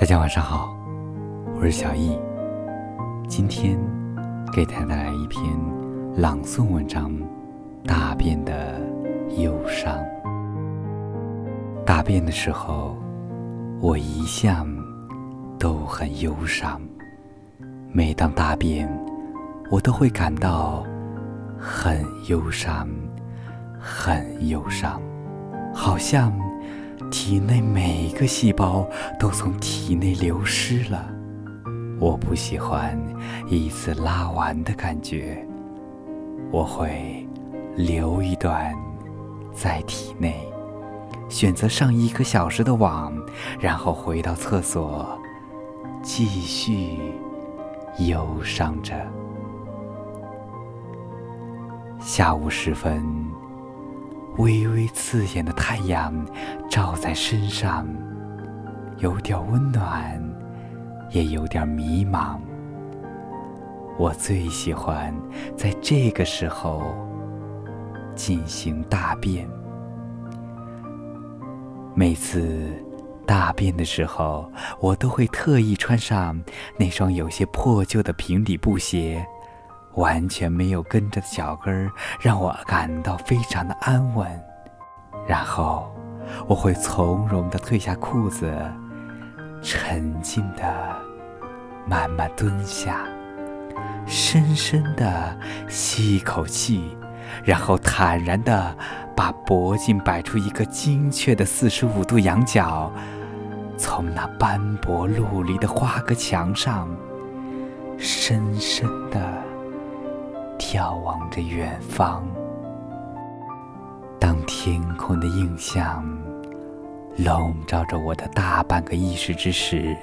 大家晚上好，我是小易。今天给大家带来一篇朗诵文章《大便的忧伤》。大便的时候，我一向都很忧伤。每当大便，我都会感到很忧伤，很忧伤，好像……体内每个细胞都从体内流失了，我不喜欢一次拉完的感觉，我会留一段在体内，选择上一个小时的网，然后回到厕所继续忧伤着。下午时分。微微刺眼的太阳照在身上，有点温暖，也有点迷茫。我最喜欢在这个时候进行大便。每次大便的时候，我都会特意穿上那双有些破旧的平底布鞋。完全没有跟着的脚跟儿，让我感到非常的安稳。然后，我会从容的褪下裤子，沉静的慢慢蹲下，深深的吸一口气，然后坦然的把脖颈摆出一个精确的四十五度仰角，从那斑驳陆离的花格墙上，深深的。眺望着远方，当天空的映像笼罩着我的大半个意识之时，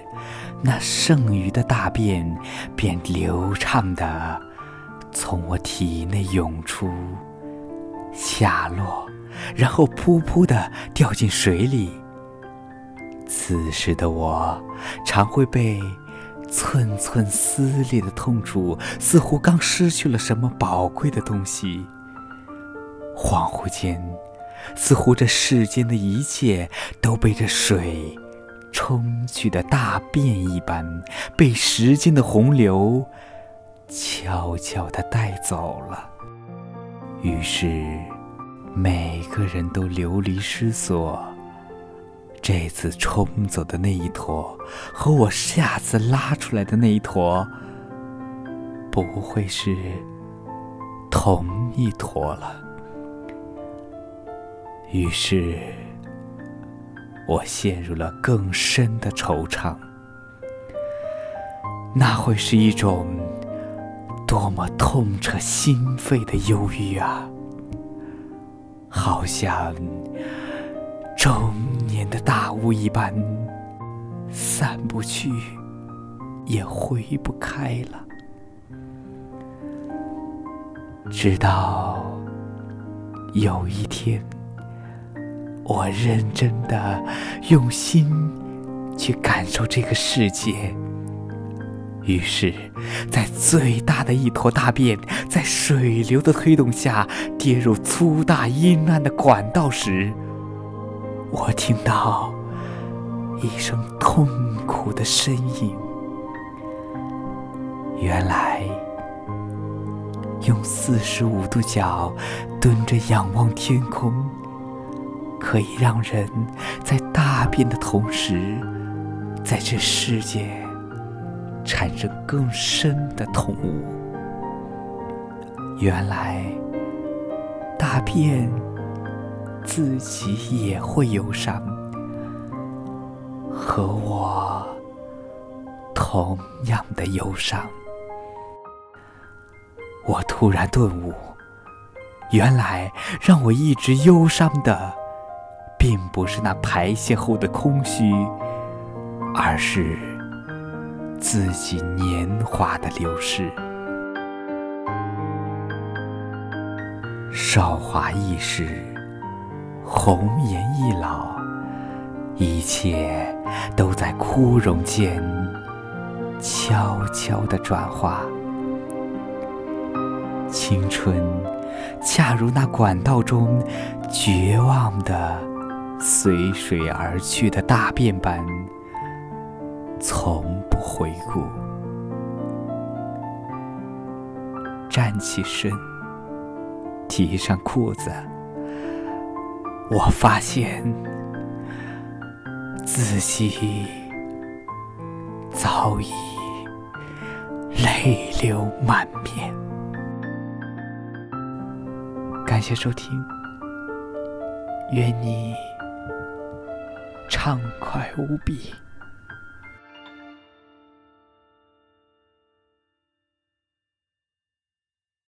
那剩余的大便便流畅的从我体内涌出，下落，然后噗噗的掉进水里。此时的我常会被。寸寸撕裂的痛楚，似乎刚失去了什么宝贵的东西。恍惚间，似乎这世间的一切都被这水冲去的大便一般，被时间的洪流悄悄地带走了。于是，每个人都流离失所。这次冲走的那一坨，和我下次拉出来的那一坨，不会是同一坨了。于是，我陷入了更深的惆怅。那会是一种多么痛彻心扉的忧郁啊！好像……中年的大雾一般，散不去，也回不开了。直到有一天，我认真的用心去感受这个世界，于是，在最大的一坨大便在水流的推动下跌入粗大阴暗的管道时，我听到一声痛苦的呻吟。原来，用四十五度角蹲着仰望天空，可以让人在大便的同时，在这世界产生更深的痛悟。原来，大便。自己也会忧伤，和我同样的忧伤。我突然顿悟，原来让我一直忧伤的，并不是那排泄后的空虚，而是自己年华的流逝。韶华易逝。红颜易老，一切都在枯荣间悄悄地转化。青春，恰如那管道中绝望的随水而去的大便般，从不回顾。站起身，提上裤子，我发现自己早已泪流满面。感谢收听，愿你畅快无比。